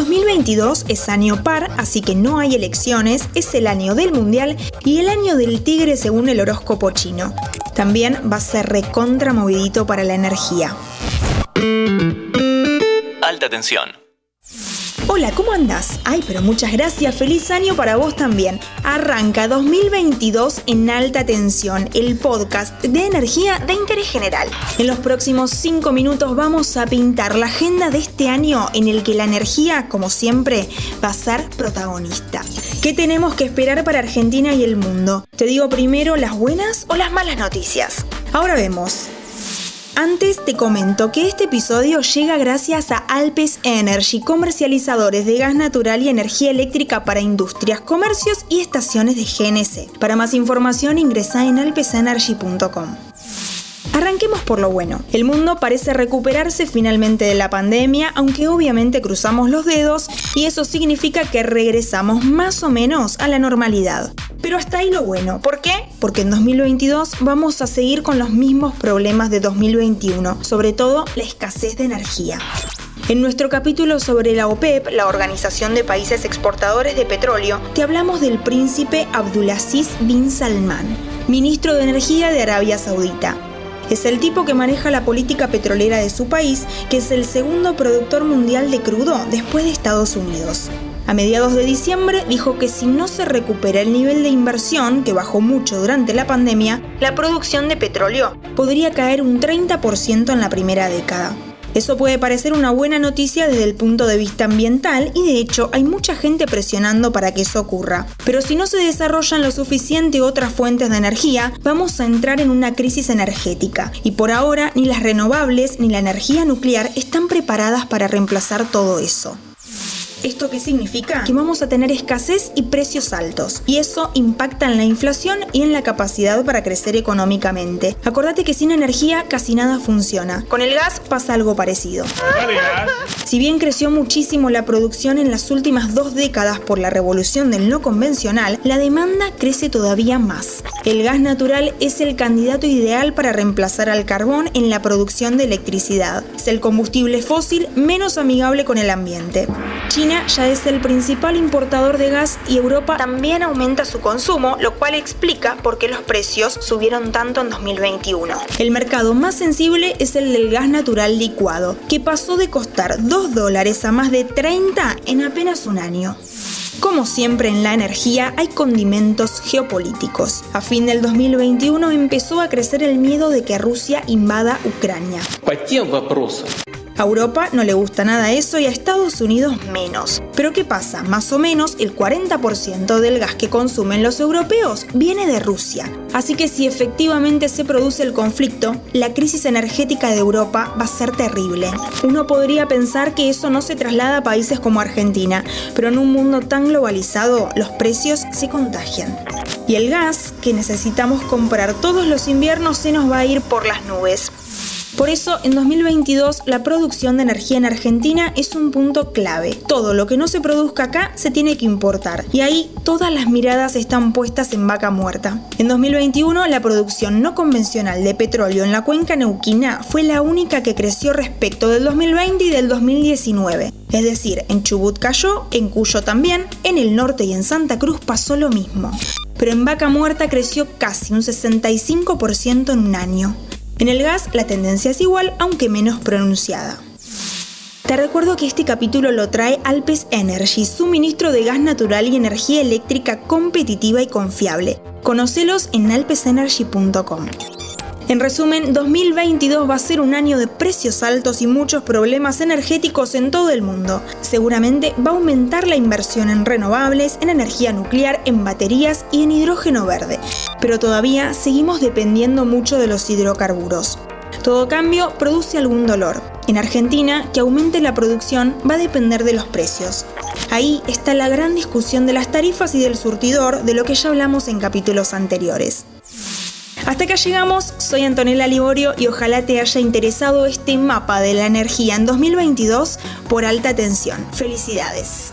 2022 es año par, así que no hay elecciones, es el año del mundial y el año del tigre según el horóscopo chino. También va a ser recontra movidito para la energía. Alta tensión. Hola, ¿cómo andás? Ay, pero muchas gracias, feliz año para vos también. Arranca 2022 en alta tensión, el podcast de energía de interés general. En los próximos 5 minutos vamos a pintar la agenda de este año en el que la energía, como siempre, va a ser protagonista. ¿Qué tenemos que esperar para Argentina y el mundo? Te digo primero las buenas o las malas noticias. Ahora vemos. Antes te comento que este episodio llega gracias a Alpes Energy, comercializadores de gas natural y energía eléctrica para industrias, comercios y estaciones de GNC. Para más información ingresa en alpesenergy.com. Arranquemos por lo bueno. El mundo parece recuperarse finalmente de la pandemia, aunque obviamente cruzamos los dedos y eso significa que regresamos más o menos a la normalidad. Pero hasta ahí lo bueno. ¿Por qué? Porque en 2022 vamos a seguir con los mismos problemas de 2021, sobre todo la escasez de energía. En nuestro capítulo sobre la OPEP, la Organización de Países Exportadores de Petróleo, te hablamos del príncipe Abdulaziz bin Salman, ministro de Energía de Arabia Saudita. Es el tipo que maneja la política petrolera de su país, que es el segundo productor mundial de crudo después de Estados Unidos. A mediados de diciembre dijo que si no se recupera el nivel de inversión, que bajó mucho durante la pandemia, la producción de petróleo podría caer un 30% en la primera década. Eso puede parecer una buena noticia desde el punto de vista ambiental y de hecho hay mucha gente presionando para que eso ocurra. Pero si no se desarrollan lo suficiente otras fuentes de energía, vamos a entrar en una crisis energética. Y por ahora ni las renovables ni la energía nuclear están preparadas para reemplazar todo eso. ¿Esto qué significa? Que vamos a tener escasez y precios altos. Y eso impacta en la inflación y en la capacidad para crecer económicamente. Acordate que sin energía casi nada funciona. Con el gas pasa algo parecido. Si bien creció muchísimo la producción en las últimas dos décadas por la revolución del no convencional, la demanda crece todavía más. El gas natural es el candidato ideal para reemplazar al carbón en la producción de electricidad. Es el combustible fósil menos amigable con el ambiente. China ya es el principal importador de gas y Europa también aumenta su consumo, lo cual explica por qué los precios subieron tanto en 2021. El mercado más sensible es el del gas natural licuado, que pasó de costar 2 dólares a más de 30 en apenas un año. Como siempre en la energía hay condimentos geopolíticos. A fin del 2021 empezó a crecer el miedo de que Rusia invada Ucrania. A Europa no le gusta nada eso y a Estados Unidos menos. Pero ¿qué pasa? Más o menos el 40% del gas que consumen los europeos viene de Rusia. Así que si efectivamente se produce el conflicto, la crisis energética de Europa va a ser terrible. Uno podría pensar que eso no se traslada a países como Argentina, pero en un mundo tan globalizado los precios se contagian. Y el gas que necesitamos comprar todos los inviernos se nos va a ir por las nubes. Por eso, en 2022, la producción de energía en Argentina es un punto clave. Todo lo que no se produzca acá se tiene que importar. Y ahí todas las miradas están puestas en vaca muerta. En 2021, la producción no convencional de petróleo en la cuenca neuquina fue la única que creció respecto del 2020 y del 2019. Es decir, en Chubut cayó, en Cuyo también, en el norte y en Santa Cruz pasó lo mismo. Pero en Vaca Muerta creció casi un 65% en un año. En el gas la tendencia es igual, aunque menos pronunciada. Te recuerdo que este capítulo lo trae Alpes Energy, suministro de gas natural y energía eléctrica competitiva y confiable. Conocelos en alpesenergy.com. En resumen, 2022 va a ser un año de precios altos y muchos problemas energéticos en todo el mundo. Seguramente va a aumentar la inversión en renovables, en energía nuclear, en baterías y en hidrógeno verde. Pero todavía seguimos dependiendo mucho de los hidrocarburos. Todo cambio produce algún dolor. En Argentina, que aumente la producción va a depender de los precios. Ahí está la gran discusión de las tarifas y del surtidor de lo que ya hablamos en capítulos anteriores. Hasta acá llegamos, soy Antonella Liborio y ojalá te haya interesado este mapa de la energía en 2022 por alta tensión. Felicidades.